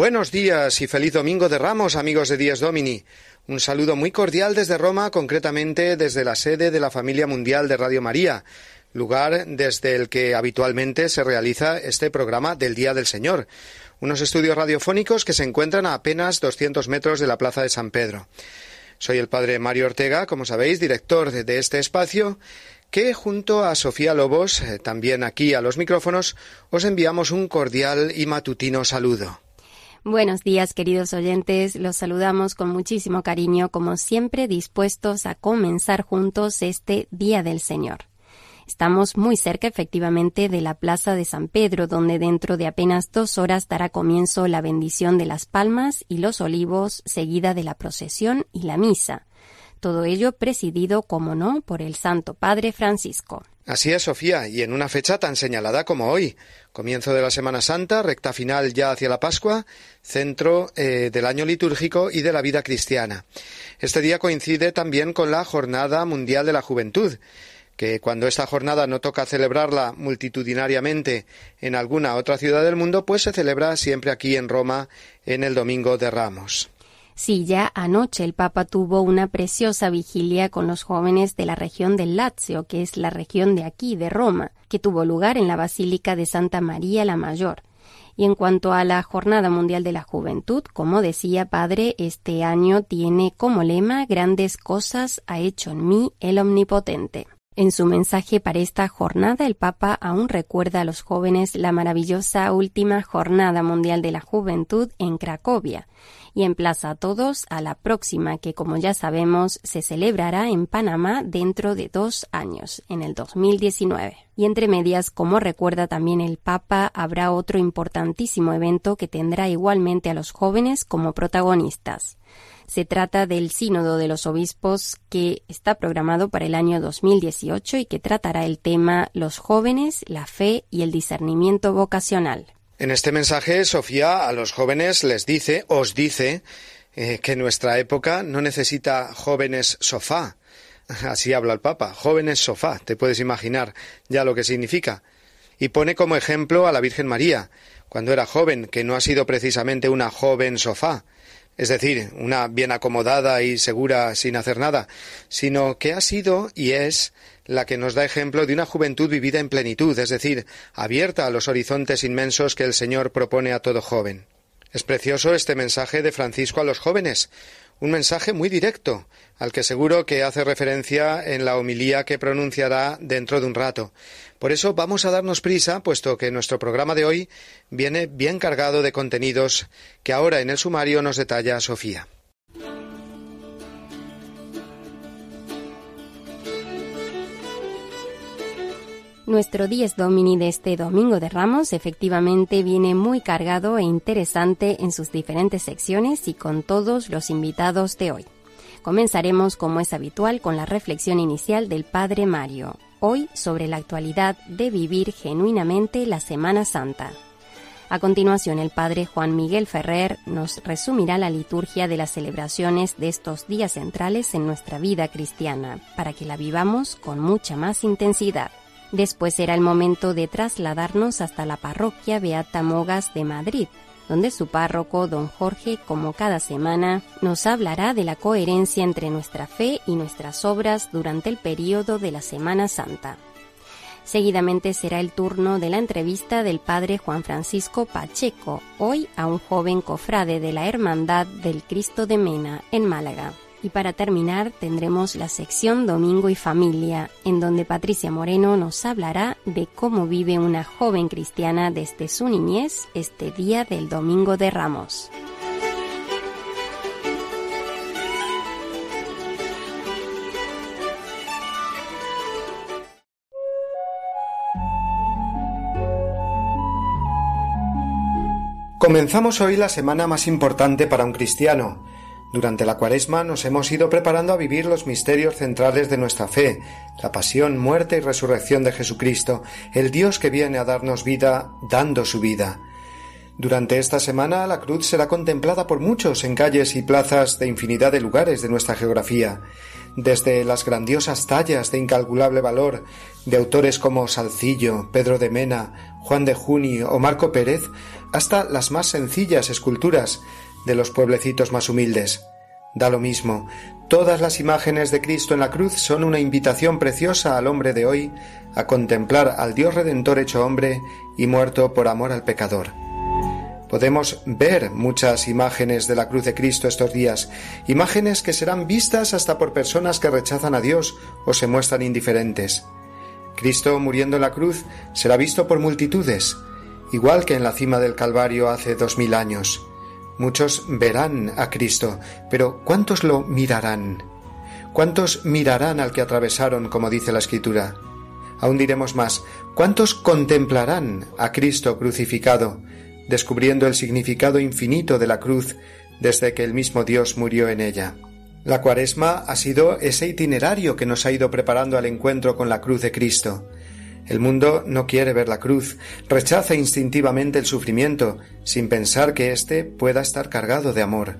Buenos días y feliz domingo de Ramos, amigos de Días Domini. Un saludo muy cordial desde Roma, concretamente desde la sede de la familia mundial de Radio María, lugar desde el que habitualmente se realiza este programa del Día del Señor, unos estudios radiofónicos que se encuentran a apenas 200 metros de la Plaza de San Pedro. Soy el padre Mario Ortega, como sabéis, director de este espacio, que junto a Sofía Lobos, eh, también aquí a los micrófonos, os enviamos un cordial y matutino saludo. Buenos días, queridos oyentes. Los saludamos con muchísimo cariño, como siempre, dispuestos a comenzar juntos este Día del Señor. Estamos muy cerca, efectivamente, de la Plaza de San Pedro, donde dentro de apenas dos horas dará comienzo la bendición de las palmas y los olivos, seguida de la procesión y la misa. Todo ello presidido, como no, por el Santo Padre Francisco. Así es, Sofía, y en una fecha tan señalada como hoy, comienzo de la Semana Santa, recta final ya hacia la Pascua, centro eh, del año litúrgico y de la vida cristiana. Este día coincide también con la Jornada Mundial de la Juventud, que cuando esta jornada no toca celebrarla multitudinariamente en alguna otra ciudad del mundo, pues se celebra siempre aquí en Roma en el Domingo de Ramos. Sí, ya anoche el Papa tuvo una preciosa vigilia con los jóvenes de la región del Lazio, que es la región de aquí, de Roma, que tuvo lugar en la Basílica de Santa María la Mayor. Y en cuanto a la Jornada Mundial de la Juventud, como decía Padre, este año tiene como lema Grandes cosas ha hecho en mí el Omnipotente. En su mensaje para esta jornada, el Papa aún recuerda a los jóvenes la maravillosa última Jornada Mundial de la Juventud en Cracovia, y emplaza a todos a la próxima que, como ya sabemos, se celebrará en Panamá dentro de dos años, en el 2019. Y entre medias, como recuerda también el Papa, habrá otro importantísimo evento que tendrá igualmente a los jóvenes como protagonistas. Se trata del Sínodo de los Obispos que está programado para el año 2018 y que tratará el tema Los jóvenes, la fe y el discernimiento vocacional. En este mensaje, Sofía a los jóvenes les dice, os dice, eh, que nuestra época no necesita jóvenes sofá. Así habla el Papa, jóvenes sofá, te puedes imaginar ya lo que significa. Y pone como ejemplo a la Virgen María, cuando era joven, que no ha sido precisamente una joven sofá, es decir, una bien acomodada y segura sin hacer nada, sino que ha sido y es la que nos da ejemplo de una juventud vivida en plenitud, es decir, abierta a los horizontes inmensos que el Señor propone a todo joven. Es precioso este mensaje de Francisco a los jóvenes, un mensaje muy directo, al que seguro que hace referencia en la homilía que pronunciará dentro de un rato. Por eso vamos a darnos prisa, puesto que nuestro programa de hoy viene bien cargado de contenidos que ahora en el sumario nos detalla Sofía. Nuestro Dies Domini de este Domingo de Ramos efectivamente viene muy cargado e interesante en sus diferentes secciones y con todos los invitados de hoy. Comenzaremos, como es habitual, con la reflexión inicial del Padre Mario, hoy sobre la actualidad de vivir genuinamente la Semana Santa. A continuación, el padre Juan Miguel Ferrer nos resumirá la liturgia de las celebraciones de estos días centrales en nuestra vida cristiana, para que la vivamos con mucha más intensidad. Después será el momento de trasladarnos hasta la parroquia Beata Mogas de Madrid, donde su párroco, don Jorge, como cada semana, nos hablará de la coherencia entre nuestra fe y nuestras obras durante el período de la Semana Santa. Seguidamente será el turno de la entrevista del padre Juan Francisco Pacheco, hoy a un joven cofrade de la Hermandad del Cristo de Mena, en Málaga. Y para terminar tendremos la sección Domingo y Familia, en donde Patricia Moreno nos hablará de cómo vive una joven cristiana desde su niñez este día del Domingo de Ramos. Comenzamos hoy la semana más importante para un cristiano. Durante la cuaresma nos hemos ido preparando a vivir los misterios centrales de nuestra fe, la pasión, muerte y resurrección de Jesucristo, el Dios que viene a darnos vida dando su vida. Durante esta semana la cruz será contemplada por muchos en calles y plazas de infinidad de lugares de nuestra geografía, desde las grandiosas tallas de incalculable valor de autores como Salcillo, Pedro de Mena, Juan de Juni o Marco Pérez, hasta las más sencillas esculturas de los pueblecitos más humildes. Da lo mismo, todas las imágenes de Cristo en la cruz son una invitación preciosa al hombre de hoy a contemplar al Dios Redentor hecho hombre y muerto por amor al pecador. Podemos ver muchas imágenes de la cruz de Cristo estos días, imágenes que serán vistas hasta por personas que rechazan a Dios o se muestran indiferentes. Cristo muriendo en la cruz será visto por multitudes, igual que en la cima del Calvario hace dos mil años. Muchos verán a Cristo, pero ¿cuántos lo mirarán? ¿Cuántos mirarán al que atravesaron, como dice la Escritura? Aún diremos más, ¿cuántos contemplarán a Cristo crucificado, descubriendo el significado infinito de la cruz desde que el mismo Dios murió en ella? La cuaresma ha sido ese itinerario que nos ha ido preparando al encuentro con la cruz de Cristo. El mundo no quiere ver la cruz, rechaza instintivamente el sufrimiento, sin pensar que éste pueda estar cargado de amor.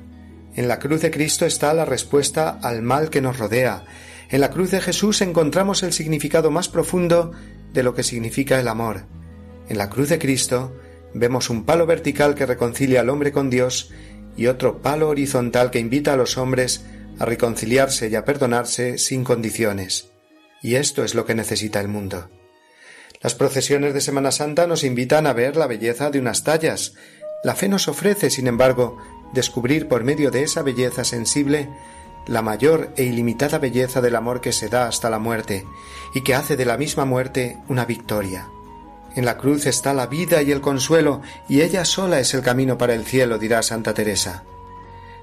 En la cruz de Cristo está la respuesta al mal que nos rodea. En la cruz de Jesús encontramos el significado más profundo de lo que significa el amor. En la cruz de Cristo vemos un palo vertical que reconcilia al hombre con Dios y otro palo horizontal que invita a los hombres a reconciliarse y a perdonarse sin condiciones. Y esto es lo que necesita el mundo. Las procesiones de Semana Santa nos invitan a ver la belleza de unas tallas. La fe nos ofrece, sin embargo, descubrir por medio de esa belleza sensible la mayor e ilimitada belleza del amor que se da hasta la muerte y que hace de la misma muerte una victoria. En la cruz está la vida y el consuelo, y ella sola es el camino para el cielo, dirá Santa Teresa.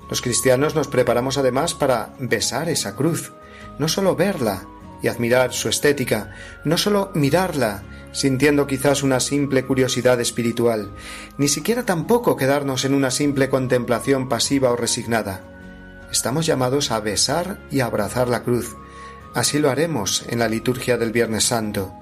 Los cristianos nos preparamos además para besar esa cruz, no sólo verla, y admirar su estética, no sólo mirarla, sintiendo quizás una simple curiosidad espiritual, ni siquiera tampoco quedarnos en una simple contemplación pasiva o resignada. Estamos llamados a besar y abrazar la cruz. Así lo haremos en la liturgia del Viernes Santo,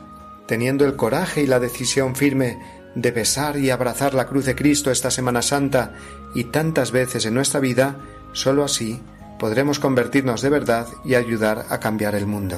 teniendo el coraje y la decisión firme de besar y abrazar la cruz de Cristo esta Semana Santa y tantas veces en nuestra vida, sólo así podremos convertirnos de verdad y ayudar a cambiar el mundo.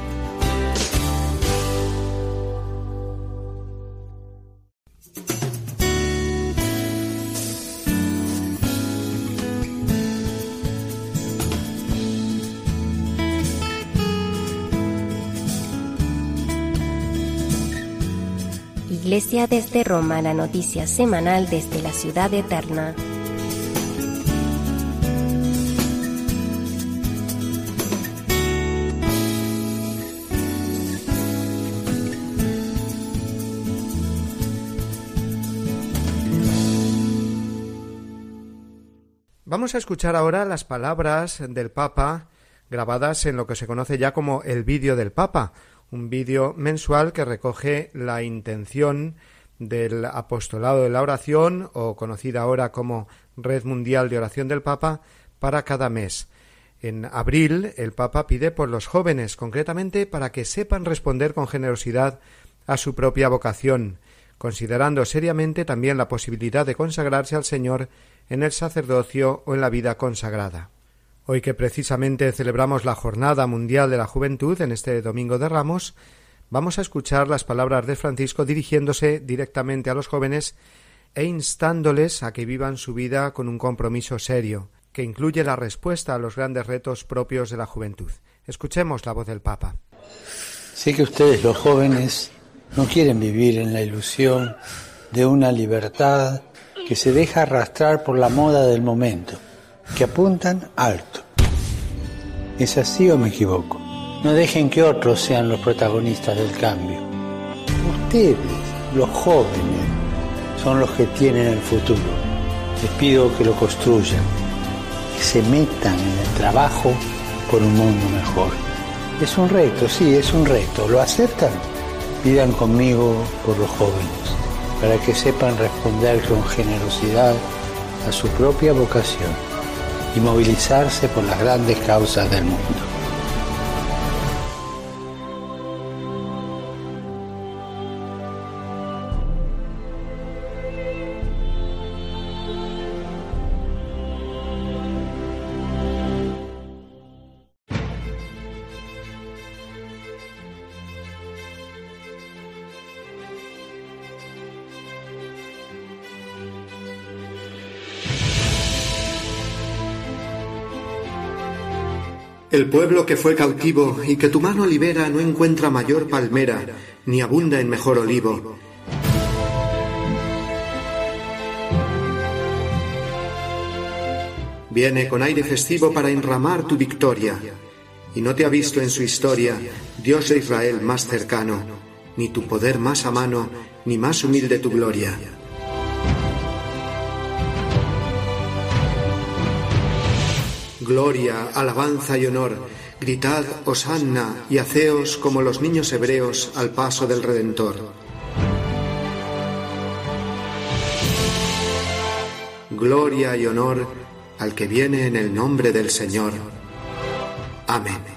Iglesia desde Roma, la noticia semanal desde la ciudad eterna. Vamos a escuchar ahora las palabras del Papa grabadas en lo que se conoce ya como el vídeo del Papa, un vídeo mensual que recoge la intención del apostolado de la oración o conocida ahora como Red Mundial de Oración del Papa para cada mes. En abril el Papa pide por los jóvenes, concretamente para que sepan responder con generosidad a su propia vocación, considerando seriamente también la posibilidad de consagrarse al Señor en el sacerdocio o en la vida consagrada. Hoy que precisamente celebramos la Jornada Mundial de la Juventud en este Domingo de Ramos, vamos a escuchar las palabras de Francisco dirigiéndose directamente a los jóvenes e instándoles a que vivan su vida con un compromiso serio, que incluye la respuesta a los grandes retos propios de la juventud. Escuchemos la voz del Papa. Sé que ustedes, los jóvenes, no quieren vivir en la ilusión de una libertad que se deja arrastrar por la moda del momento que apuntan alto. ¿Es así o me equivoco? No dejen que otros sean los protagonistas del cambio. Ustedes, los jóvenes, son los que tienen el futuro. Les pido que lo construyan, que se metan en el trabajo por un mundo mejor. Es un reto, sí, es un reto. ¿Lo aceptan? Pidan conmigo por los jóvenes, para que sepan responder con generosidad a su propia vocación y movilizarse por las grandes causas del mundo. El pueblo que fue cautivo y que tu mano libera no encuentra mayor palmera, ni abunda en mejor olivo. Viene con aire festivo para enramar tu victoria, y no te ha visto en su historia Dios de Israel más cercano, ni tu poder más a mano, ni más humilde tu gloria. Gloria, alabanza y honor. Gritad, Hosanna, y haceos como los niños hebreos al paso del Redentor. Gloria y honor al que viene en el nombre del Señor. Amén.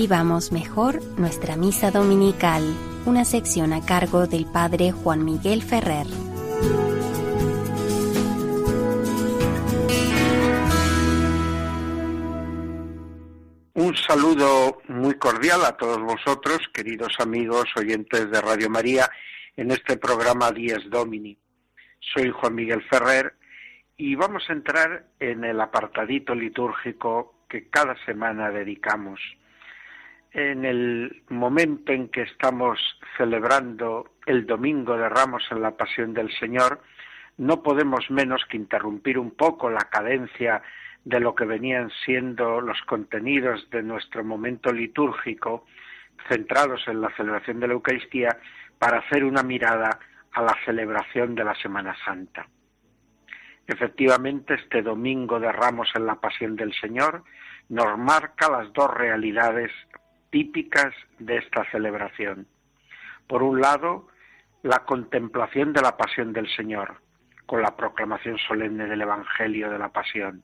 Vivamos mejor nuestra misa dominical, una sección a cargo del Padre Juan Miguel Ferrer. Un saludo muy cordial a todos vosotros, queridos amigos oyentes de Radio María, en este programa Dies Domini. Soy Juan Miguel Ferrer y vamos a entrar en el apartadito litúrgico que cada semana dedicamos en el momento en que estamos celebrando el Domingo de Ramos en la Pasión del Señor, no podemos menos que interrumpir un poco la cadencia de lo que venían siendo los contenidos de nuestro momento litúrgico, centrados en la celebración de la Eucaristía, para hacer una mirada a la celebración de la Semana Santa. Efectivamente, este domingo de Ramos en la Pasión del Señor nos marca las dos realidades típicas de esta celebración. Por un lado, la contemplación de la Pasión del Señor, con la proclamación solemne del Evangelio de la Pasión.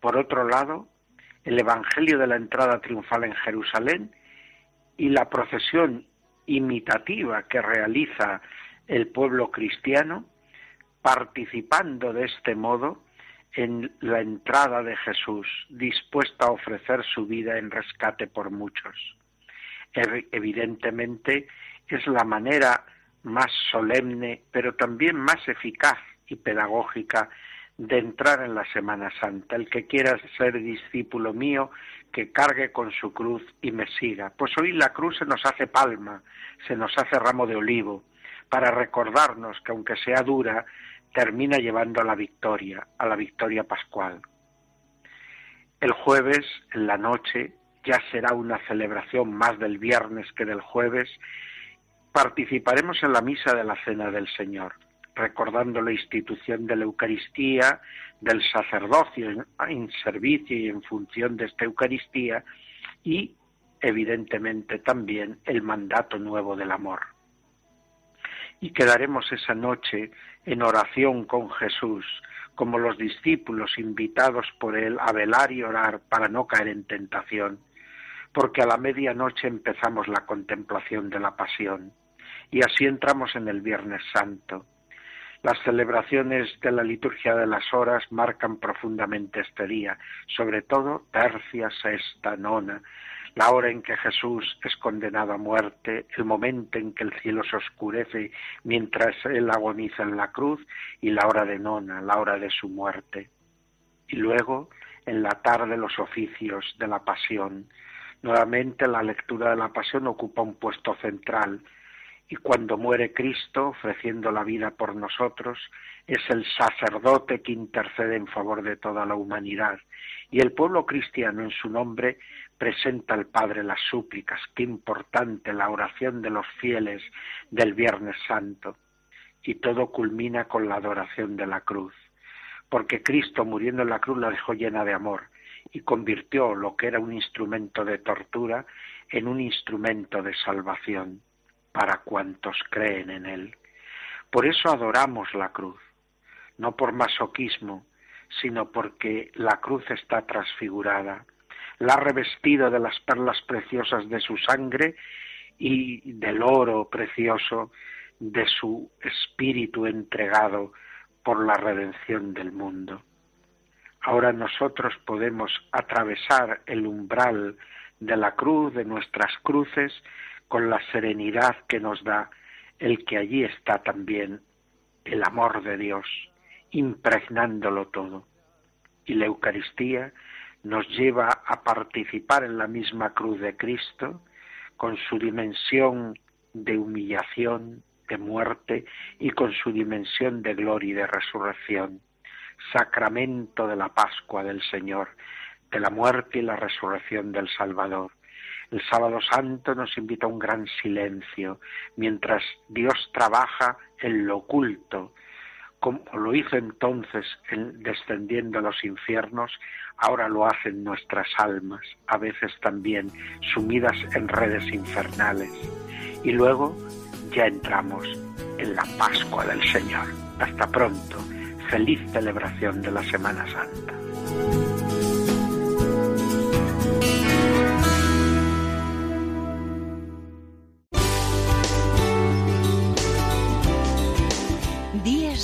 Por otro lado, el Evangelio de la entrada triunfal en Jerusalén y la procesión imitativa que realiza el pueblo cristiano, participando de este modo en la entrada de Jesús, dispuesto a ofrecer su vida en rescate por muchos. Evidentemente es la manera más solemne, pero también más eficaz y pedagógica de entrar en la Semana Santa. El que quiera ser discípulo mío, que cargue con su cruz y me siga. Pues hoy la cruz se nos hace palma, se nos hace ramo de olivo, para recordarnos que aunque sea dura, termina llevando a la victoria, a la victoria pascual. El jueves, en la noche, ya será una celebración más del viernes que del jueves, participaremos en la misa de la Cena del Señor, recordando la institución de la Eucaristía, del sacerdocio en, servicio y en función de esta Eucaristía y, evidentemente, también el mandato nuevo del amor. Y quedaremos esa noche en oración con Jesús, como los discípulos invitados por él a velar y orar para no caer en tentación, porque a la medianoche empezamos la contemplación de la pasión y así entramos en el Viernes Santo. Las celebraciones de la liturgia de las horas marcan profundamente este día, sobre todo tercia, sexta, nona, la hora en que Jesús es condenado a muerte, el momento en que el cielo se oscurece mientras él agoniza en la cruz y la hora de nona, la hora de su muerte. Y luego, en la tarde, los oficios de la pasión. Nuevamente la lectura de la pasión ocupa un puesto central y cuando muere Cristo ofreciendo la vida por nosotros, es el sacerdote que intercede en favor de toda la humanidad. Y el pueblo cristiano en su nombre presenta al Padre las súplicas. Qué importante la oración de los fieles del Viernes Santo. Y todo culmina con la adoración de la cruz. Porque Cristo muriendo en la cruz la dejó llena de amor y convirtió lo que era un instrumento de tortura en un instrumento de salvación para cuantos creen en Él. Por eso adoramos la cruz, no por masoquismo, sino porque la cruz está transfigurada, la ha revestido de las perlas preciosas de su sangre y del oro precioso de su espíritu entregado por la redención del mundo. Ahora nosotros podemos atravesar el umbral de la cruz, de nuestras cruces, con la serenidad que nos da el que allí está también el amor de Dios, impregnándolo todo. Y la Eucaristía nos lleva a participar en la misma cruz de Cristo, con su dimensión de humillación, de muerte y con su dimensión de gloria y de resurrección, sacramento de la Pascua del Señor, de la muerte y la resurrección del Salvador. El sábado santo nos invita a un gran silencio, mientras Dios trabaja en lo oculto, como lo hizo entonces descendiendo a los infiernos, ahora lo hacen nuestras almas, a veces también sumidas en redes infernales. Y luego ya entramos en la Pascua del Señor. Hasta pronto. Feliz celebración de la Semana Santa.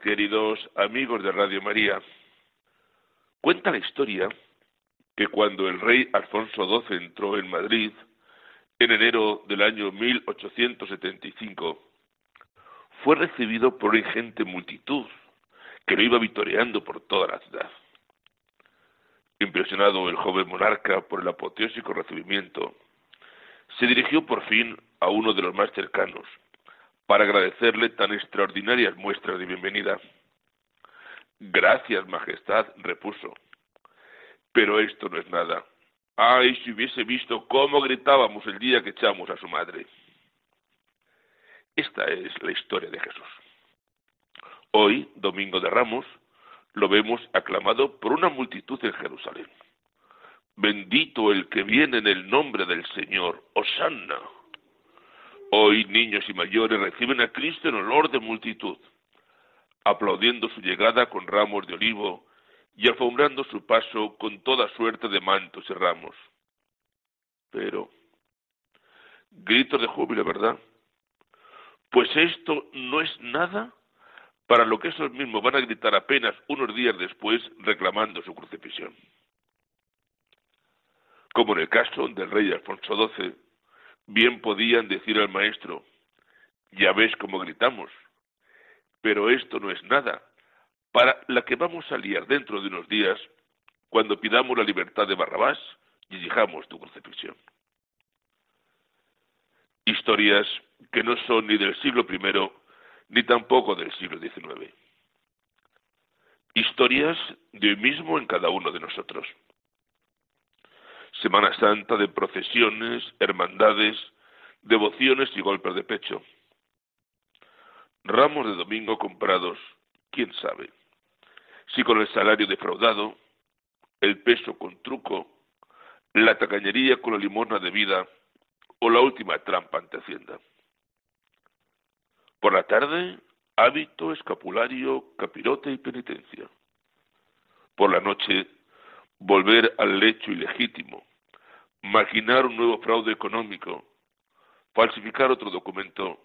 Queridos amigos de Radio María. Cuenta la historia que cuando el rey Alfonso XII entró en Madrid, en enero del año 1875, fue recibido por una ingente multitud que lo iba vitoreando por toda la ciudad. Impresionado el joven monarca por el apoteósico recibimiento, se dirigió por fin a uno de los más cercanos para agradecerle tan extraordinarias muestras de bienvenida. Gracias, Majestad, repuso. Pero esto no es nada. Ay, si hubiese visto cómo gritábamos el día que echamos a su madre. Esta es la historia de Jesús. Hoy, Domingo de Ramos, lo vemos aclamado por una multitud en Jerusalén. Bendito el que viene en el nombre del Señor, Osanna. Hoy niños y mayores reciben a Cristo en olor de multitud, aplaudiendo su llegada con ramos de olivo y alfombrando su paso con toda suerte de mantos y ramos. Pero, gritos de júbilo, ¿verdad? Pues esto no es nada para lo que esos mismos van a gritar apenas unos días después reclamando su crucifixión. Como en el caso del rey Alfonso XII, bien podían decir al maestro, ya ves cómo gritamos, pero esto no es nada para la que vamos a liar dentro de unos días cuando pidamos la libertad de Barrabás y exijamos tu crucifixión. Historias que no son ni del siglo I ni tampoco del siglo XIX. Historias de hoy mismo en cada uno de nosotros. Semana Santa de procesiones, hermandades, devociones y golpes de pecho. Ramos de domingo comprados, quién sabe. Si con el salario defraudado, el peso con truco, la tacañería con la limosna de vida o la última trampa ante Hacienda. Por la tarde, hábito, escapulario, capirote y penitencia. Por la noche, volver al lecho ilegítimo, maquinar un nuevo fraude económico, falsificar otro documento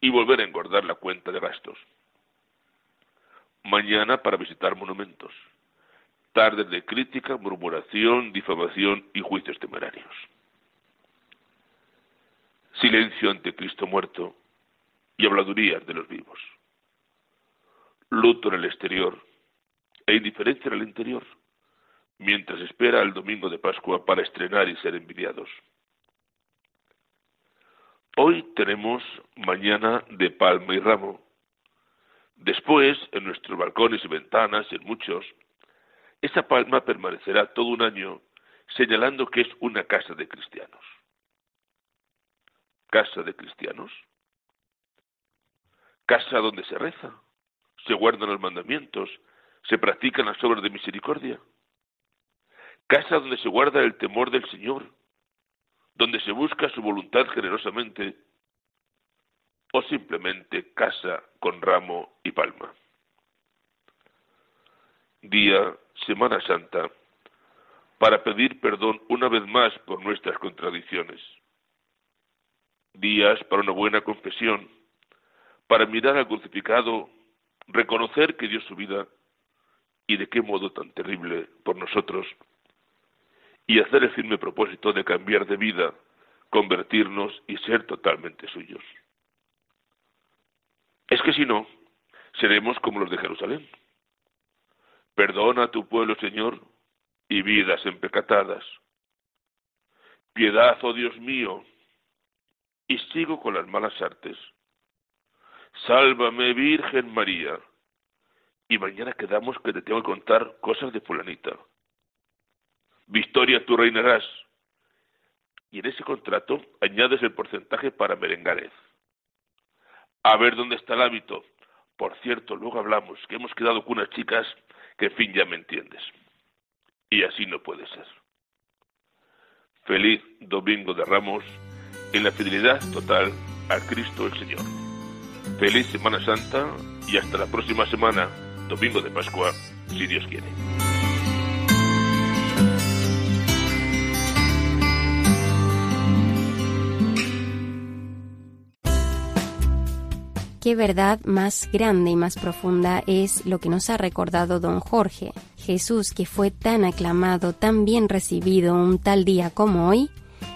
y volver a engordar la cuenta de gastos. Mañana para visitar monumentos. Tardes de crítica, murmuración, difamación y juicios temerarios. Silencio ante Cristo muerto y habladurías de los vivos. Luto en el exterior e indiferencia en el interior mientras espera el domingo de Pascua para estrenar y ser envidiados. Hoy tenemos mañana de palma y ramo. Después, en nuestros balcones y ventanas, en muchos, esa palma permanecerá todo un año señalando que es una casa de cristianos. ¿Casa de cristianos? Casa donde se reza, se guardan los mandamientos, se practican las obras de misericordia casa donde se guarda el temor del Señor, donde se busca su voluntad generosamente, o simplemente casa con ramo y palma. Día, Semana Santa, para pedir perdón una vez más por nuestras contradicciones. Días para una buena confesión, para mirar al crucificado, reconocer que dio su vida y de qué modo tan terrible por nosotros y hacer el firme propósito de cambiar de vida, convertirnos y ser totalmente suyos. Es que si no, seremos como los de Jerusalén. Perdona a tu pueblo, Señor, y vidas empecatadas. Piedad, oh Dios mío, y sigo con las malas artes. Sálvame, Virgen María. Y mañana quedamos que te tengo que contar cosas de fulanita Victoria, tú reinarás. Y en ese contrato añades el porcentaje para merengares. A ver dónde está el hábito. Por cierto, luego hablamos que hemos quedado con unas chicas que, en fin, ya me entiendes. Y así no puede ser. Feliz Domingo de Ramos en la fidelidad total a Cristo el Señor. Feliz Semana Santa y hasta la próxima semana, Domingo de Pascua, si Dios quiere. Qué verdad más grande y más profunda es lo que nos ha recordado don Jorge. Jesús, que fue tan aclamado, tan bien recibido un tal día como hoy,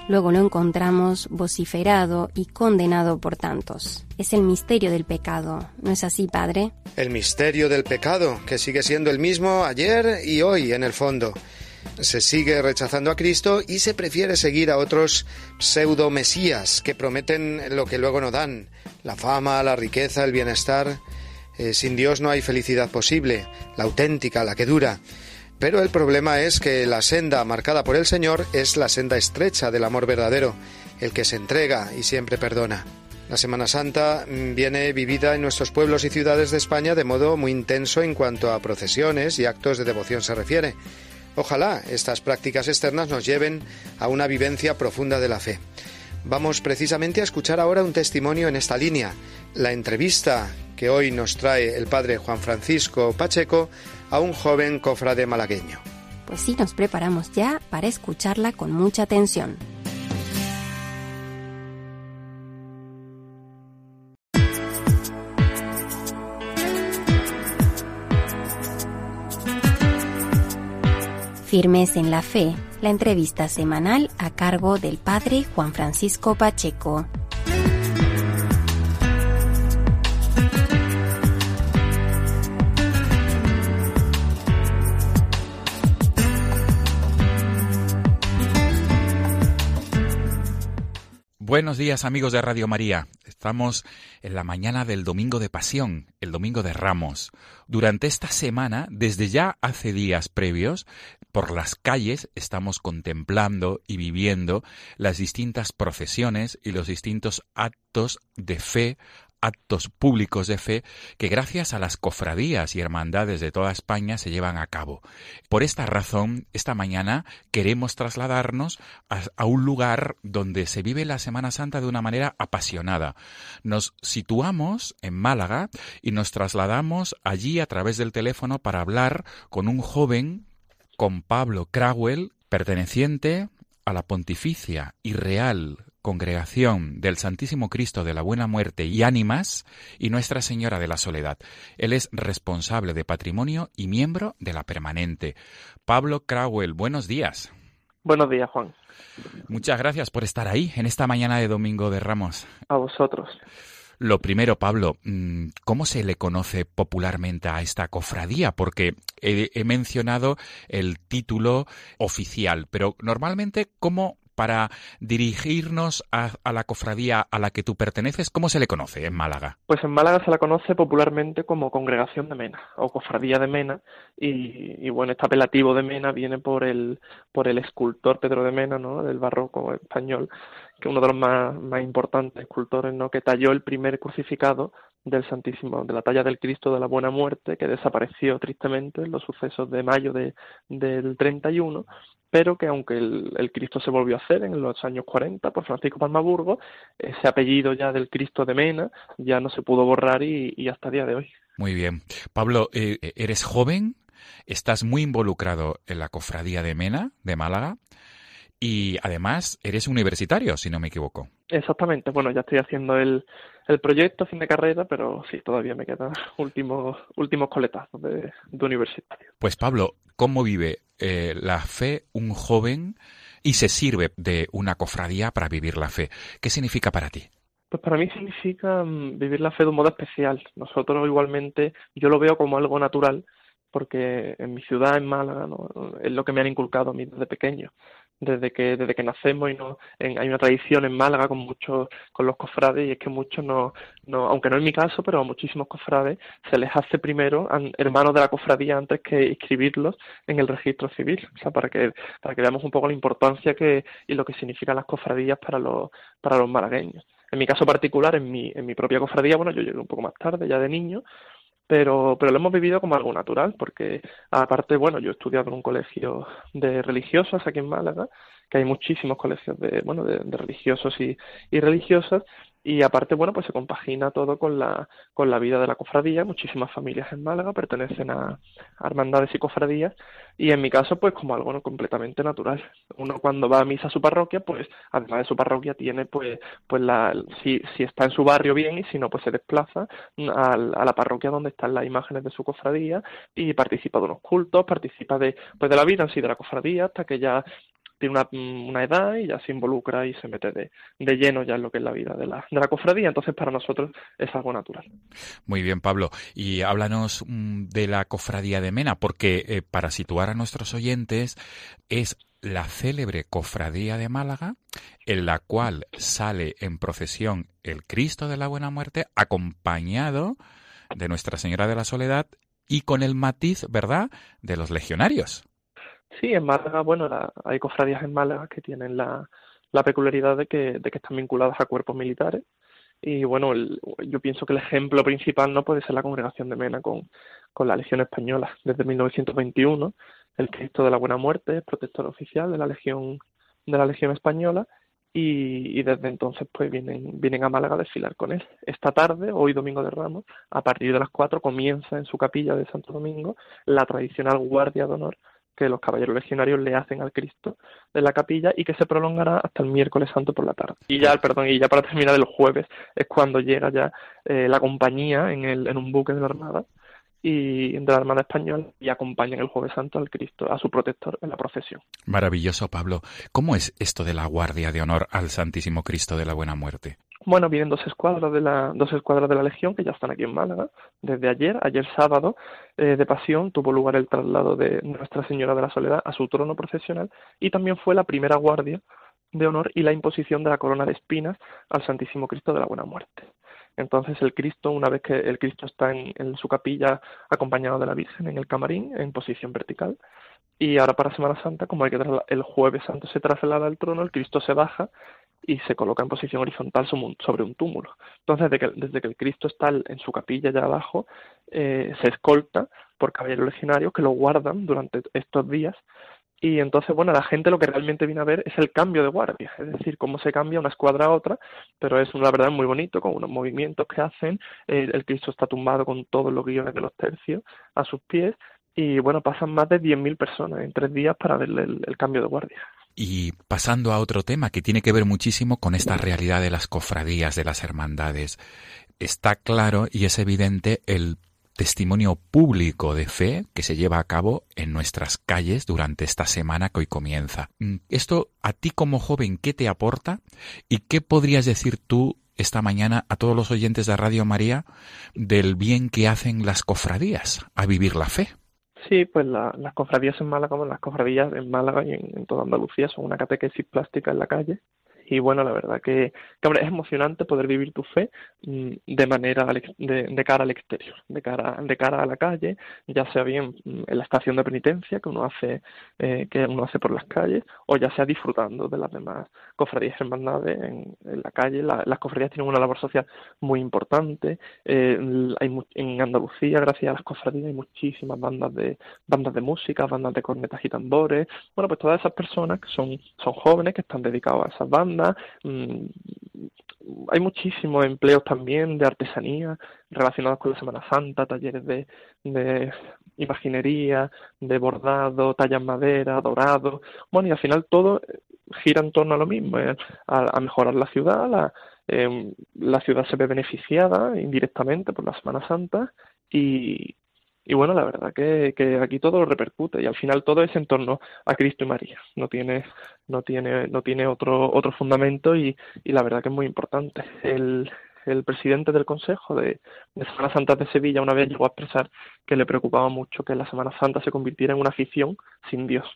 luego lo encontramos vociferado y condenado por tantos. Es el misterio del pecado, ¿no es así, Padre? El misterio del pecado, que sigue siendo el mismo ayer y hoy en el fondo. Se sigue rechazando a Cristo y se prefiere seguir a otros pseudo mesías que prometen lo que luego no dan, la fama, la riqueza, el bienestar. Eh, sin Dios no hay felicidad posible, la auténtica, la que dura. Pero el problema es que la senda marcada por el Señor es la senda estrecha del amor verdadero, el que se entrega y siempre perdona. La Semana Santa mm, viene vivida en nuestros pueblos y ciudades de España de modo muy intenso en cuanto a procesiones y actos de devoción se refiere. Ojalá estas prácticas externas nos lleven a una vivencia profunda de la fe. Vamos precisamente a escuchar ahora un testimonio en esta línea, la entrevista que hoy nos trae el padre Juan Francisco Pacheco a un joven cofrade malagueño. Pues sí, nos preparamos ya para escucharla con mucha atención. Firmes en la Fe, la entrevista semanal a cargo del padre Juan Francisco Pacheco. Buenos días amigos de Radio María. Estamos en la mañana del Domingo de Pasión, el Domingo de Ramos. Durante esta semana, desde ya hace días previos, por las calles estamos contemplando y viviendo las distintas procesiones y los distintos actos de fe actos públicos de fe que gracias a las cofradías y hermandades de toda España se llevan a cabo. Por esta razón, esta mañana queremos trasladarnos a, un lugar donde se vive la Semana Santa de una manera apasionada. Nos situamos en Málaga y nos trasladamos allí a través del teléfono para hablar con un joven, con Pablo Crowell, perteneciente a la Pontificia y Real Congregación del Santísimo Cristo de la Buena Muerte y Ánimas y Nuestra Señora de la Soledad. Él es responsable de patrimonio y miembro de la permanente. Pablo Crowell, buenos días. Buenos días, Juan. Muchas gracias por estar ahí en esta mañana de Domingo de Ramos. A vosotros. Lo primero, Pablo, mm, ¿cómo se le conoce popularmente a esta cofradía? Porque he, mencionado el título oficial, pero normalmente, ¿cómo para dirigirnos a, la cofradía a la que tú perteneces, ¿cómo se le conoce en Málaga? Pues en Málaga se la conoce popularmente como Congregación de Mena o Cofradía de Mena y, bueno, este apelativo de Mena viene por el, por el escultor Pedro de Mena, ¿no? del barroco español, que es uno de los más, más importantes escultores, ¿no? que talló el primer crucificado del Santísimo, de la talla del Cristo de la Buena Muerte, que desapareció tristemente en los sucesos de mayo de, del 31 pero que aunque el, Cristo se volvió a hacer en los años 40 por Francisco Palmaburgo, ese apellido ya del Cristo de Mena ya no se pudo borrar y, hasta el día de hoy. Muy bien. Pablo, eh, eres joven, estás muy involucrado en la cofradía de Mena, de Málaga, y además eres universitario, si no me equivoco. Exactamente. Bueno, ya estoy haciendo el, el proyecto, fin de carrera, pero sí, todavía me quedan últimos, últimos coletazos de, universitario. Pues Pablo, ¿cómo vive eh, la fe un joven y se sirve de una cofradía para vivir la fe? ¿Qué significa para ti? Pues para mí significa mm, vivir la fe de un modo especial. Nosotros igualmente, yo lo veo como algo natural, porque en mi ciudad, en Málaga, es lo que me han inculcado a mí desde pequeño desde que desde que nacemos y no hay una tradición en Málaga con muchos con los cofrades y es que muchos no, no aunque no es mi caso pero a muchísimos cofrades se les hace primero hermanos de la cofradía antes que inscribirlos en el registro civil. O sea para que para que veamos un poco la importancia que y lo que significan las cofradías para los para los malagueños. En mi caso particular en mi en mi propia cofradía bueno yo llegué un poco más tarde ya de niño pero, pero lo hemos vivido como algo natural, porque aparte, bueno, yo he estudiado en un colegio de religiosos aquí en Málaga, que hay muchísimos colegios de, bueno, de, religiosos y, y, religiosas, y aparte, bueno, pues se compagina todo con la, con la vida de la cofradía. Muchísimas familias en Málaga pertenecen a, hermandades y cofradías. Y en mi caso, pues como algo ¿no? completamente natural. Uno cuando va a misa a su parroquia, pues además de su parroquia tiene, pues, pues la, si, si está en su barrio bien y si no, pues se desplaza a, a la parroquia donde están las imágenes de su cofradía y participa de unos cultos, participa de, pues de la vida en sí de la cofradía hasta que ya tiene una, una, edad y ya se involucra y se mete de, de, lleno ya en lo que es la vida de la, de la cofradía. Entonces, para nosotros es algo natural. Muy bien, Pablo. Y háblanos mm, de la cofradía de Mena, porque eh, para situar a nuestros oyentes, es la célebre cofradía de Málaga, en la cual sale en procesión el Cristo de la Buena Muerte, acompañado de Nuestra Señora de la Soledad y con el matiz, ¿verdad?, de los legionarios. Sí, en Málaga, bueno, hay cofradías en Málaga que tienen la, la peculiaridad de que, de que están vinculadas a cuerpos militares. Y bueno, yo pienso que el ejemplo principal no puede ser la congregación de Mena con, con la Legión Española. Desde 1921, el Cristo de la Buena Muerte es protector oficial de la Legión, de la Legión Española y, y, desde entonces pues vienen, vienen a Málaga a desfilar con él. Esta tarde, hoy domingo de Ramos, a partir de las 4 comienza en su capilla de Santo Domingo la tradicional guardia de honor que los caballeros legionarios le hacen al Cristo de la capilla y que se prolongará hasta el miércoles santo por la tarde. Y ya, perdón, y ya para terminar el jueves es cuando llega ya eh, la compañía en, el, en un buque de la Armada y de la Armada Española y acompañan el Jueves Santo al Cristo, a su protector en la procesión. Maravilloso, Pablo. ¿Cómo es esto de la guardia de honor al Santísimo Cristo de la Buena Muerte? Bueno, vienen dos escuadras de la dos escuadras de la Legión que ya están aquí en Málaga desde ayer. Ayer sábado eh, de Pasión tuvo lugar el traslado de Nuestra Señora de la Soledad a su trono procesional y también fue la primera guardia de honor y la imposición de la corona de espinas al Santísimo Cristo de la Buena Muerte. Entonces el Cristo, una vez que el Cristo está en, su capilla acompañado de la Virgen en el camarín en posición vertical, y ahora para Semana Santa, como hay que el jueves santo se traslada al trono, el Cristo se baja y se coloca en posición horizontal sobre un túmulo. Entonces, desde que, el Cristo está en su capilla allá abajo, eh, se escolta por caballeros legionarios que lo guardan durante estos días. Y entonces, bueno, la gente lo que realmente viene a ver es el cambio de guardia, es decir, cómo se cambia una escuadra a otra, pero es, la verdad, muy bonito, con unos movimientos que hacen. el Cristo está tumbado con todos los guiones de los tercios a sus pies, y bueno, pasan más de 10.000 personas en tres días para ver el cambio de guardia. Y pasando a otro tema que tiene que ver muchísimo con esta realidad de las cofradías, de las hermandades, está claro y es evidente el testimonio público de fe que se lleva a cabo en nuestras calles durante esta semana que hoy comienza. Mm, esto a ti como joven, ¿qué te aporta? ¿Y qué podrías decir tú esta mañana a todos los oyentes de Radio María del bien que hacen las cofradías a vivir la fe? Sí, pues las cofradías en Málaga, como las cofradías en Málaga y en, toda Andalucía son una catequesis plástica en la calle y bueno, la verdad que, es emocionante poder vivir tu fe mm, de manera de, cara al exterior, de cara, de cara a la calle, ya sea bien mm, en la estación de penitencia que uno hace, eh, que uno hace por las calles, o ya sea disfrutando de las demás cofradías hermandades en, en la calle. las cofradías tienen una labor social muy importante. Eh, hay, en Andalucía, gracias a las cofradías, hay muchísimas bandas de, bandas de música, bandas de cornetas y tambores. Bueno, pues todas esas personas que son, son jóvenes que están dedicados a esas bandas Mm, hay muchísimos empleos también de artesanía relacionados con la Semana Santa, talleres de, de imaginería, de bordado, tallas madera, dorado. Bueno, y al final todo gira en torno a lo mismo, eh, a, mejorar la ciudad. Em, la ciudad se ve beneficiada indirectamente por la Semana Santa y, y bueno, la verdad que, que, aquí todo repercute y al final todo es en torno a Cristo y María. No tiene, no tiene, no tiene otro, otro fundamento y, y la verdad que es muy importante. El, el presidente del Consejo de, de, Semana Santa de Sevilla una vez llegó a expresar que le preocupaba mucho que la Semana Santa se convirtiera en una afición sin Dios.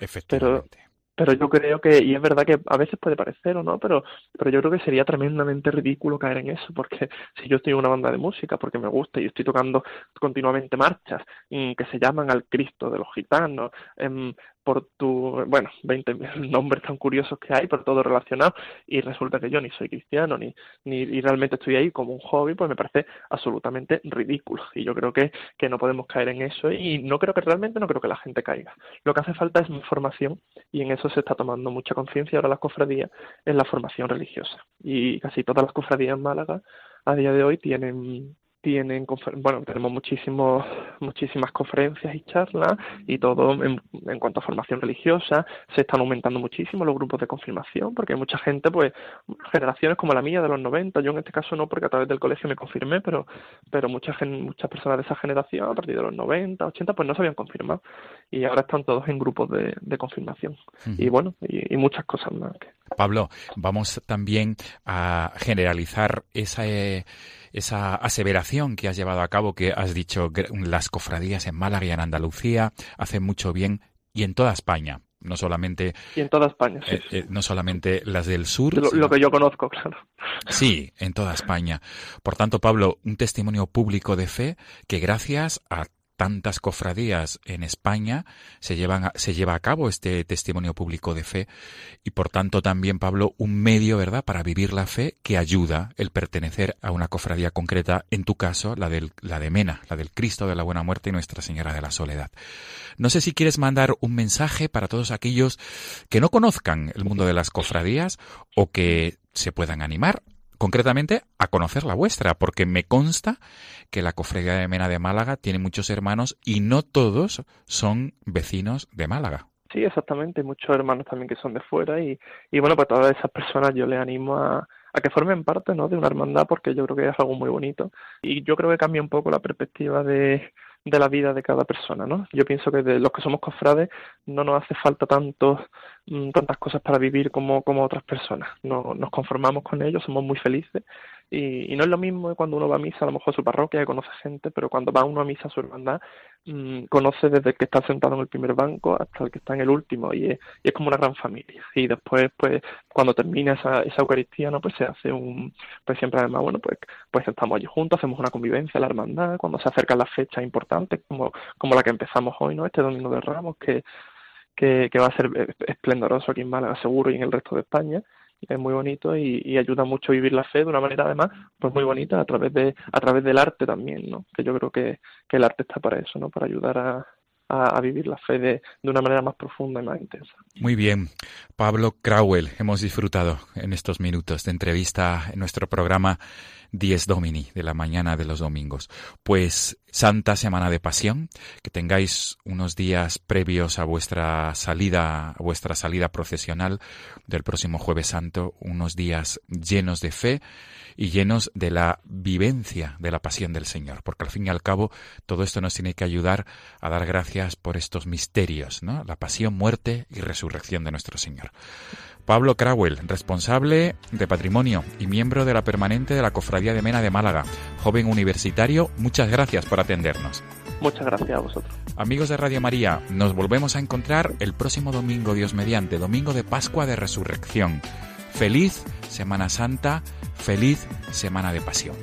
Efectivamente pero yo creo que, y es verdad que a veces puede parecer o no, pero, pero yo creo que sería tremendamente ridículo caer en eso, porque si yo estoy en una banda de música, porque me gusta y estoy tocando continuamente marchas mm, que se llaman al Cristo de los gitanos, em, por tu, bueno, 20 nombres tan curiosos que hay, por todo relacionado, y resulta que yo ni soy cristiano, ni, ni realmente estoy ahí como un hobby, pues me parece absolutamente ridículo. Y yo creo que, que no podemos caer en eso, y no creo que realmente, no creo que la gente caiga. Lo que hace falta es información, y en eso se está tomando mucha conciencia ahora las cofradías, en la formación religiosa. Y casi todas las cofradías en Málaga a día de hoy tienen tienen bueno tenemos muchísimos muchísimas conferencias y charlas y todo en, en, cuanto a formación religiosa se están aumentando muchísimo los grupos de confirmación porque hay mucha gente pues generaciones como la mía de los 90 yo en este caso no porque a través del colegio me confirmé pero pero muchas muchas personas de esa generación a partir de los 90 80 pues no se habían confirmado. Y ahora están todos en grupos de, de confirmación. Y bueno y, y, muchas cosas más Pablo vamos también a generalizar esa eh, esa aseveración que has llevado a cabo, que has dicho las cofradías en Málaga y en Andalucía hacen mucho bien y en toda España, no solamente y en toda España sí, eh, eh, no solamente las del sur lo, que yo conozco claro. Sí en toda España. Por tanto Pablo un testimonio público de fe que gracias a tantas cofradías en España se, llevan se lleva a cabo este testimonio público de fe y por tanto también, Pablo, un medio, ¿verdad?, para vivir la fe que ayuda el pertenecer a una cofradía concreta, en tu caso, la, del, la de Mena, la del Cristo de la Buena Muerte y Nuestra Señora de la Soledad. No sé si quieres mandar un mensaje para todos aquellos que no conozcan el mundo de las cofradías o que se puedan animar concretamente a conocer la vuestra, porque me consta que la Cofradía de Mena de Málaga tiene muchos hermanos y no todos son vecinos de Málaga. Sí, exactamente, muchos hermanos también que son de fuera y, y bueno, pues todas esas personas yo les animo a, a que formen parte ¿no? de una hermandad porque yo creo que es algo muy bonito y yo creo que cambia un poco la perspectiva de, de la vida de cada persona, ¿no? Yo pienso que de los que somos cofrades no nos hace falta tantos Mm, tantas cosas para vivir como, como otras personas. No, nos conformamos con ellos, somos muy felices y, no es lo mismo cuando uno va a misa, a lo mejor a su parroquia, conoce gente, pero cuando va uno a misa a su hermandad, mmm, conoce desde el que está sentado en el primer banco hasta el que está en el último y es, y como una gran familia. Y después, pues, cuando termina esa, esa Eucaristía, ¿no? Pues se hace un, pues siempre además, bueno, pues, pues estamos allí juntos, hacemos una convivencia, la hermandad, cuando se acercan las fechas importantes, como, como la que empezamos hoy, ¿no? Este Domingo de Ramos, que que, va a ser esplendoroso aquí en Málaga seguro y en el resto de España es muy bonito y, ayuda mucho a vivir la fe de una manera además pues muy bonita a través de a través del arte también no que yo creo que, que el arte está para eso no para ayudar a, a, vivir la fe de, de, una manera más profunda y más intensa. Muy bien. Pablo Crowell, hemos disfrutado en estos minutos de entrevista en nuestro programa Dies Domini de la mañana de los domingos. Pues Santa Semana de Pasión, que tengáis unos días previos a vuestra salida, vuestra salida procesional del próximo jueves santo, unos días llenos de fe y llenos de la vivencia de la pasión del Señor, porque al fin y al cabo todo esto nos tiene que ayudar a dar gracias por estos misterios, ¿no? La pasión, muerte y resurrección de nuestro Señor. Pablo Crowell, responsable de patrimonio y miembro de la permanente de la Cofradía de Mena de Málaga, joven universitario, muchas gracias por atendernos. Muchas gracias a vosotros. Amigos de Radio María, nos volvemos a encontrar el próximo domingo, Dios mediante, domingo de Pascua de Resurrección. Feliz Semana Santa, feliz Semana de Pasión.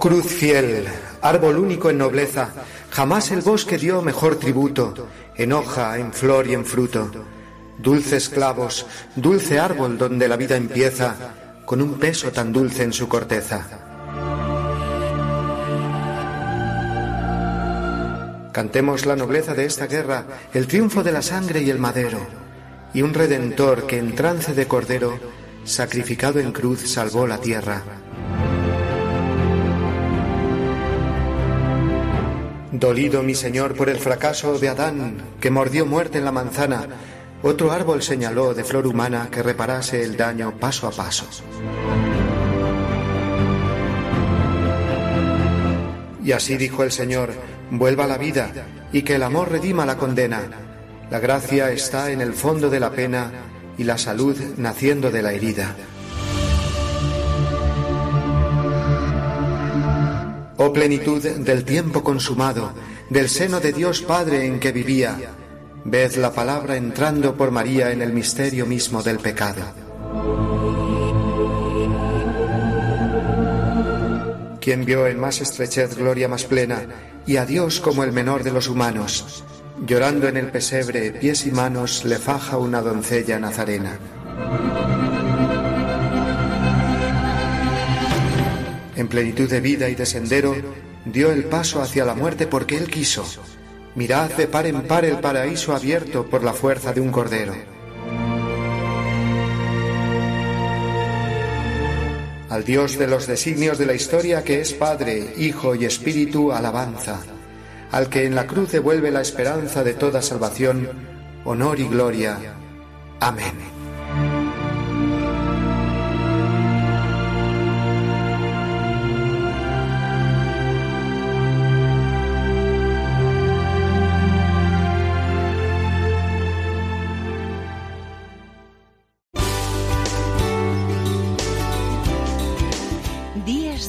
Cruz fiel, árbol único en nobleza, jamás el bosque dio mejor tributo, en hoja, en flor y en fruto. Dulces clavos, dulce árbol donde la vida empieza, con un peso tan dulce en su corteza. Cantemos la nobleza de esta guerra, el triunfo de la sangre y el madero, y un redentor que en trance de cordero, sacrificado en cruz, salvó la tierra. Dolido mi Señor por el fracaso de Adán, que mordió muerte en la manzana, otro árbol señaló de flor humana que reparase el daño paso a paso. Y así dijo el Señor, vuelva la vida y que el amor redima la condena. La gracia está en el fondo de la pena y la salud naciendo de la herida. Oh plenitud del tiempo consumado, del seno de Dios Padre en que vivía, Ved la palabra entrando por María en el misterio mismo del pecado. Quien vio en más estrechez gloria más plena y a Dios como el menor de los humanos. Llorando en el pesebre, pies y manos, le faja una doncella nazarena. En plenitud de vida y de sendero, dio el paso hacia la muerte porque él quiso. Mirad de par en par el paraíso abierto por la fuerza de un cordero. Al Dios de los designios de la historia que es Padre, Hijo y Espíritu, alabanza. Al que en la cruz devuelve la esperanza de toda salvación, honor y gloria. Amén.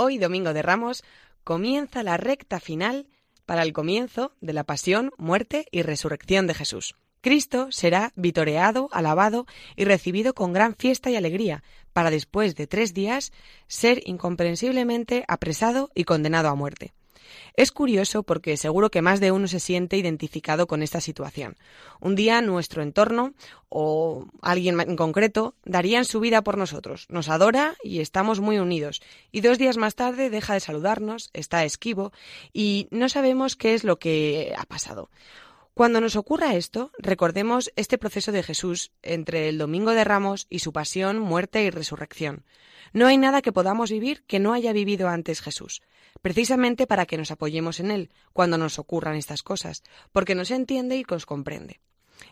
Hoy, Domingo de Ramos, comienza la recta final para el comienzo de la pasión, muerte y resurrección de Jesús. Cristo será vitoreado, alabado y recibido con gran fiesta y alegría, para después de tres días ser incomprensiblemente apresado y condenado a muerte. Es curioso porque seguro que más de uno se siente identificado con esta situación. Un día nuestro entorno o alguien en concreto darían su vida por nosotros, nos adora y estamos muy unidos. Y dos días más tarde deja de saludarnos, está esquivo y no sabemos qué es lo que ha pasado. Cuando nos ocurra esto, recordemos este proceso de Jesús entre el Domingo de Ramos y su pasión, muerte y resurrección. No hay nada que podamos vivir que no haya vivido antes Jesús precisamente para que nos apoyemos en Él cuando nos ocurran estas cosas, porque nos entiende y nos comprende.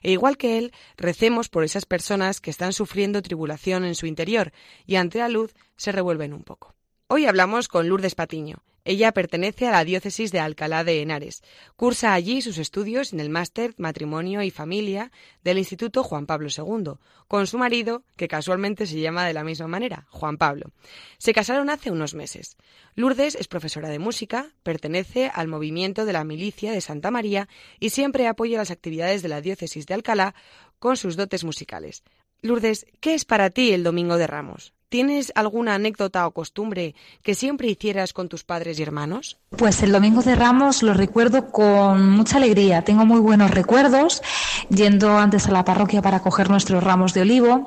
E igual que Él, recemos por esas personas que están sufriendo tribulación en su interior y ante la luz se revuelven un poco. Hoy hablamos con Lourdes Patiño. Ella pertenece a la diócesis de Alcalá de Henares. Cursa allí sus estudios en el máster Matrimonio y Familia del Instituto Juan Pablo II, con su marido, que casualmente se llama de la misma manera, Juan Pablo. Se casaron hace unos meses. Lourdes es profesora de música, pertenece al movimiento de la milicia de Santa María y siempre apoya las actividades de la diócesis de Alcalá con sus dotes musicales. Lourdes, ¿qué es para ti el Domingo de Ramos? ¿Tienes alguna anécdota o costumbre que siempre hicieras con tus padres y hermanos? Pues el Domingo de Ramos lo recuerdo con mucha alegría. Tengo muy buenos recuerdos yendo antes a la parroquia para coger nuestros ramos de olivo.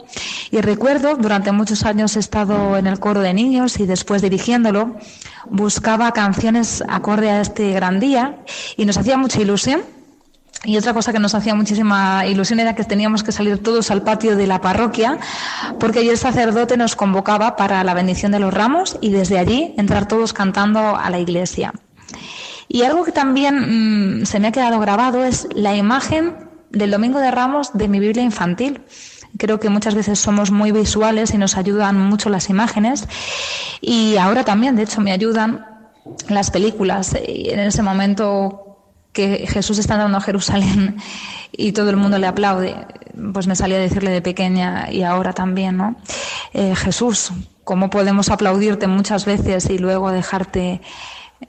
Y recuerdo, durante muchos años he estado en el coro de niños y después dirigiéndolo, buscaba canciones acorde a este gran día y nos hacía mucha ilusión y otra cosa que nos hacía muchísima ilusión era que teníamos que salir todos al patio de la parroquia, porque allí el sacerdote nos convocaba para la bendición de los ramos y desde allí entrar todos cantando a la iglesia. Y algo que también mm, se me ha quedado grabado es la imagen del Domingo de Ramos de mi Biblia infantil. Creo que muchas veces somos muy visuales y nos ayudan mucho las imágenes. Y ahora también, de hecho, me ayudan las películas. Y en ese momento que Jesús está andando a Jerusalén y todo el mundo le aplaude, pues me salía a decirle de pequeña y ahora también, ¿no? Eh, Jesús, ¿cómo podemos aplaudirte muchas veces y luego dejarte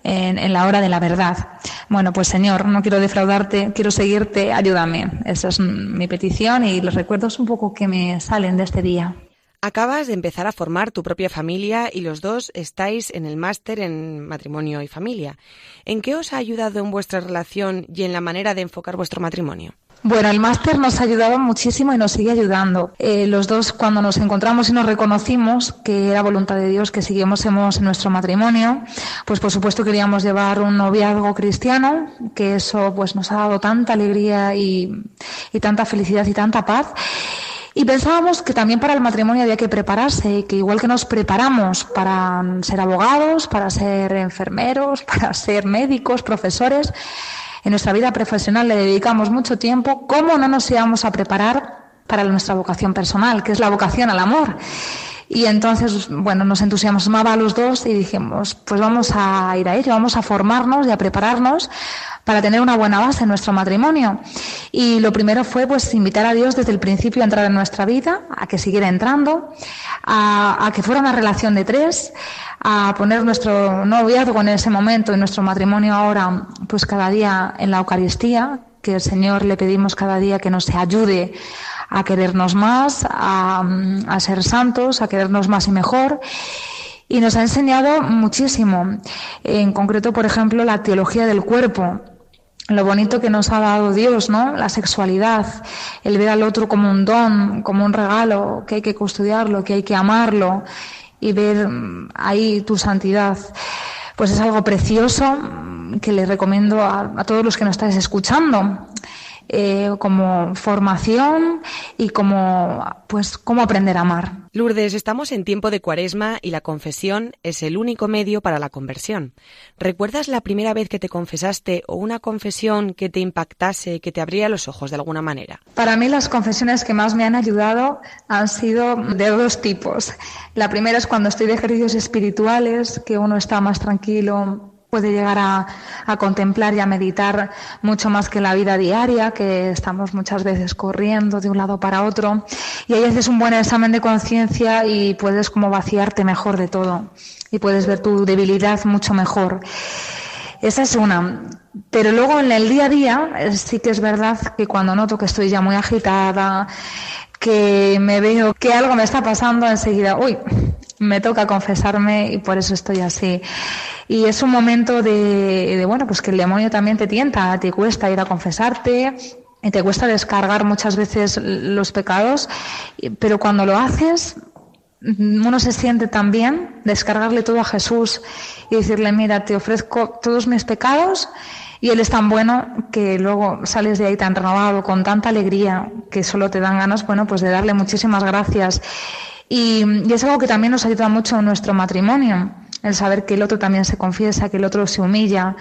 en, en, la hora de la verdad? Bueno, pues Señor, no quiero defraudarte, quiero seguirte, ayúdame. Esa es mi petición y los recuerdos un poco que me salen de este día. Acabas de empezar a formar tu propia familia y los dos estáis en el máster en matrimonio y familia. ¿En qué os ha ayudado en vuestra relación y en la manera de enfocar vuestro matrimonio? Bueno, el máster nos ha ayudado muchísimo y nos sigue ayudando. Eh, los dos, cuando nos encontramos y nos reconocimos que era voluntad de Dios que siguiésemos en nuestro matrimonio, pues por supuesto queríamos llevar un noviazgo cristiano, que eso pues nos ha dado tanta alegría y tanta felicidad y tanta paz. Y pensábamos que también para el matrimonio había que prepararse y que igual que nos preparamos para ser abogados, para ser enfermeros, para ser médicos, profesores, en nuestra vida profesional le dedicamos mucho tiempo, ¿cómo no nos íbamos a preparar para nuestra vocación personal, que es la vocación al amor? Y entonces, bueno, nos entusiasmaba a los dos y dijimos, pues vamos a ir a ello, vamos a formarnos y a prepararnos para tener una buena base en nuestro matrimonio. Y lo primero fue pues invitar a Dios desde el principio a entrar en nuestra vida, a que siguiera entrando, a, que fuera una relación de tres, a poner nuestro noviazgo en ese momento y nuestro matrimonio ahora, pues cada día en la Eucaristía, que el Señor le pedimos cada día que nos ayude a querernos más, a, a ser santos, a querernos más y mejor y nos ha enseñado muchísimo. En concreto, por ejemplo, la teología del cuerpo. Lo bonito que nos ha dado Dios, ¿no? La sexualidad, el ver al otro como un don, como un regalo, que hay que custodiarlo, que hay que amarlo y ver ahí tu santidad. Pues es algo precioso que le recomiendo a, a todos los que nos estáis escuchando. Eh, como formación y como, pues, cómo aprender a amar. Lourdes, estamos en tiempo de cuaresma y la confesión es el único medio para la conversión. ¿Recuerdas la primera vez que te confesaste o una confesión que te impactase, que te abría los ojos de alguna manera? Para mí las confesiones que más me han ayudado han sido de dos tipos. La primera es cuando estoy de ejercicios espirituales, que uno está más tranquilo, puede llegar a, a, contemplar y a meditar mucho más que la vida diaria, que estamos muchas veces corriendo de un lado para otro. Y ahí haces un buen examen de conciencia y puedes como vaciarte mejor de todo. Y puedes ver tu debilidad mucho mejor. Esa es una. Pero luego en el día a día sí que es verdad que cuando noto que estoy ya muy agitada, que me veo que algo me está pasando enseguida, uy, me toca confesarme y por eso estoy así. Y es un momento de, de, bueno, pues que el demonio también te tienta, te cuesta ir a confesarte, y te cuesta descargar muchas veces los pecados, pero cuando lo haces, uno se siente también descargarle todo a Jesús y decirle, mira, te ofrezco todos mis pecados y Él es tan bueno que luego sales de ahí tan renovado, con tanta alegría, que solo te dan ganas, bueno, pues de darle muchísimas gracias. Y, y es algo que también nos ayuda mucho en nuestro matrimonio, el saber que el otro también se confiesa, que el otro se humilla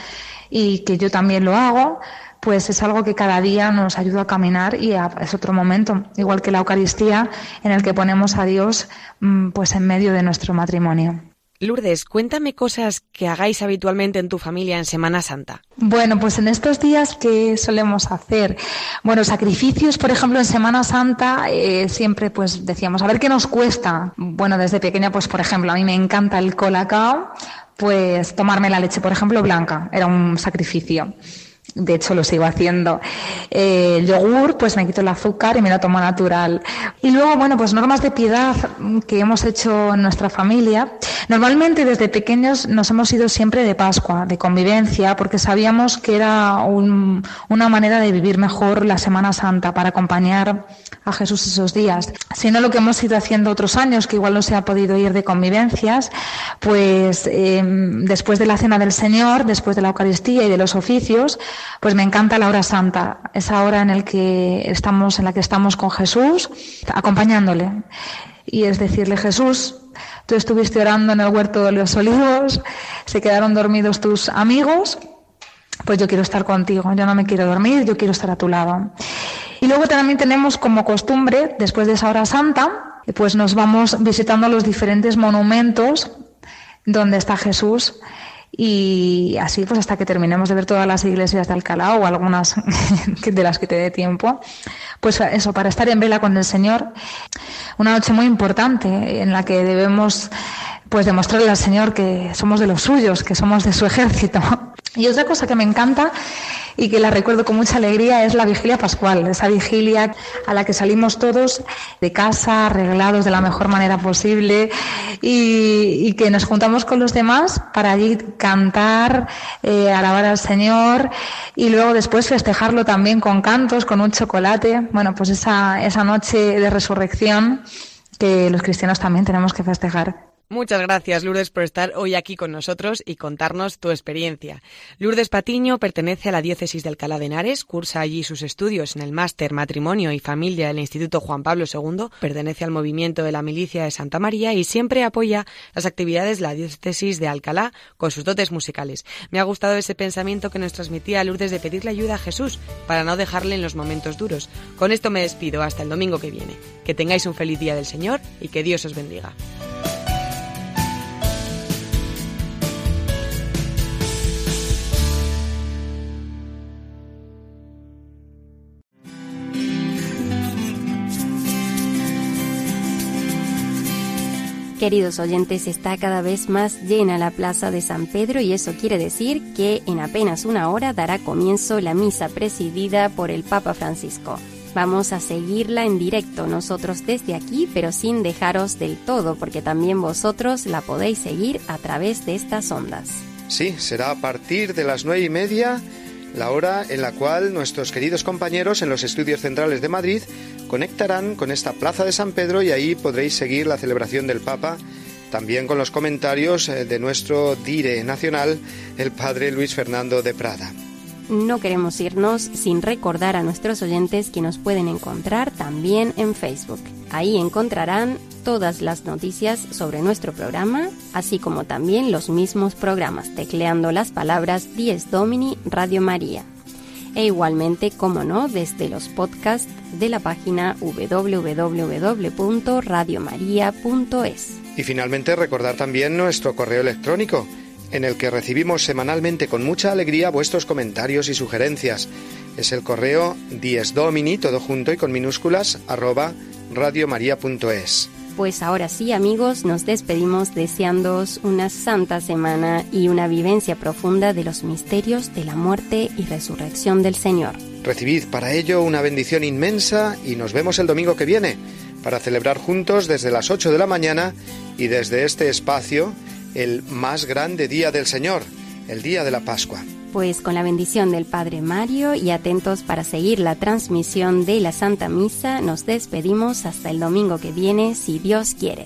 y que yo también lo hago, pues es algo que cada día nos ayuda a caminar y a, es otro momento, igual que la Eucaristía, en el que ponemos a Dios mm, pues en medio de nuestro matrimonio. Lourdes, cuéntame cosas que hagáis habitualmente en tu familia en Semana Santa. Bueno, pues en estos días, ¿qué solemos hacer? Bueno, sacrificios, por ejemplo, en Semana Santa, eh, siempre pues decíamos, a ver qué nos cuesta. Bueno, desde pequeña, pues por ejemplo, a mí me encanta el colacao, pues tomarme la leche, por ejemplo, blanca, era un sacrificio. De hecho, lo sigo haciendo. Eh, yogur, pues me quito el azúcar y me lo tomo natural. Y luego, bueno, pues normas de piedad que hemos hecho en nuestra familia. Normalmente desde pequeños nos hemos ido siempre de Pascua, de convivencia, porque sabíamos que era un, una manera de vivir mejor la Semana Santa para acompañar a Jesús esos días. Si no lo que hemos ido haciendo otros años, que igual no se ha podido ir de convivencias, pues eh, después de la Cena del Señor, después de la Eucaristía y de los oficios, pues me encanta la hora santa, esa hora en, el que estamos, en la que estamos con Jesús, acompañándole. Y es decirle, Jesús, tú estuviste orando en el huerto de los olivos, se quedaron dormidos tus amigos, pues yo quiero estar contigo, yo no me quiero dormir, yo quiero estar a tu lado. Y luego también tenemos como costumbre, después de esa hora santa, pues nos vamos visitando los diferentes monumentos donde está Jesús y así pues hasta que terminemos de ver todas las iglesias de Alcalá o algunas de las que te dé tiempo. Pues eso, para estar en vela con el Señor, una noche muy importante en la que debemos pues demostrarle al Señor que somos de los suyos, que somos de su ejército. Y otra cosa que me encanta y que la recuerdo con mucha alegría es la vigilia pascual, esa vigilia a la que salimos todos de casa, arreglados de la mejor manera posible y, que nos juntamos con los demás para allí cantar, eh, alabar al Señor y luego después festejarlo también con cantos, con un chocolate. Bueno, pues esa, esa noche de resurrección que los cristianos también tenemos que festejar. Muchas gracias, Lourdes, por estar hoy aquí con nosotros y contarnos tu experiencia. Lourdes Patiño pertenece a la diócesis de Alcalá de Henares, cursa allí sus estudios en el máster Matrimonio y Familia del Instituto Juan Pablo II, pertenece al movimiento de la Milicia de Santa María y siempre apoya las actividades de la diócesis de Alcalá con sus dotes musicales. Me ha gustado ese pensamiento que nos transmitía Lourdes de pedirle ayuda a Jesús para no dejarle en los momentos duros. Con esto me despido hasta el domingo que viene. Que tengáis un feliz día del Señor y que Dios os bendiga. Queridos oyentes, está cada vez más llena la plaza de San Pedro y eso quiere decir que en apenas una hora dará comienzo la misa presidida por el Papa Francisco. Vamos a seguirla en directo nosotros desde aquí, pero sin dejaros del todo, porque también vosotros la podéis seguir a través de estas ondas. Sí, será a partir de las nueve y media, la hora en la cual nuestros queridos compañeros en los estudios centrales de Madrid conectarán con esta plaza de San Pedro y ahí podréis seguir la celebración del Papa, también con los comentarios eh, de nuestro dire nacional, el padre Luis Fernando de Prada. No queremos irnos sin recordar a nuestros oyentes que nos pueden encontrar también en Facebook. Ahí encontrarán todas las noticias sobre nuestro programa, así como también los mismos programas, tecleando las palabras Dies Domini Radio María e igualmente, como no, desde los podcasts de la página www.radiomaria.es. Y finalmente recordar también nuestro correo electrónico, en el que recibimos semanalmente con mucha alegría vuestros comentarios y sugerencias. Es el correo diesdomini, todo junto y con minúsculas, arroba radiomaria.es. Pues ahora sí, amigos, nos despedimos deseándoos una santa semana y una vivencia profunda de los misterios de la muerte y resurrección del Señor. Recibid para ello una bendición inmensa y nos vemos el domingo que viene para celebrar juntos desde las 8 de la mañana y desde este espacio el más grande día del Señor, el día de la Pascua. Pues con la bendición del Padre Mario y atentos para seguir la transmisión de la Santa Misa, nos despedimos hasta el domingo que viene, si Dios quiere.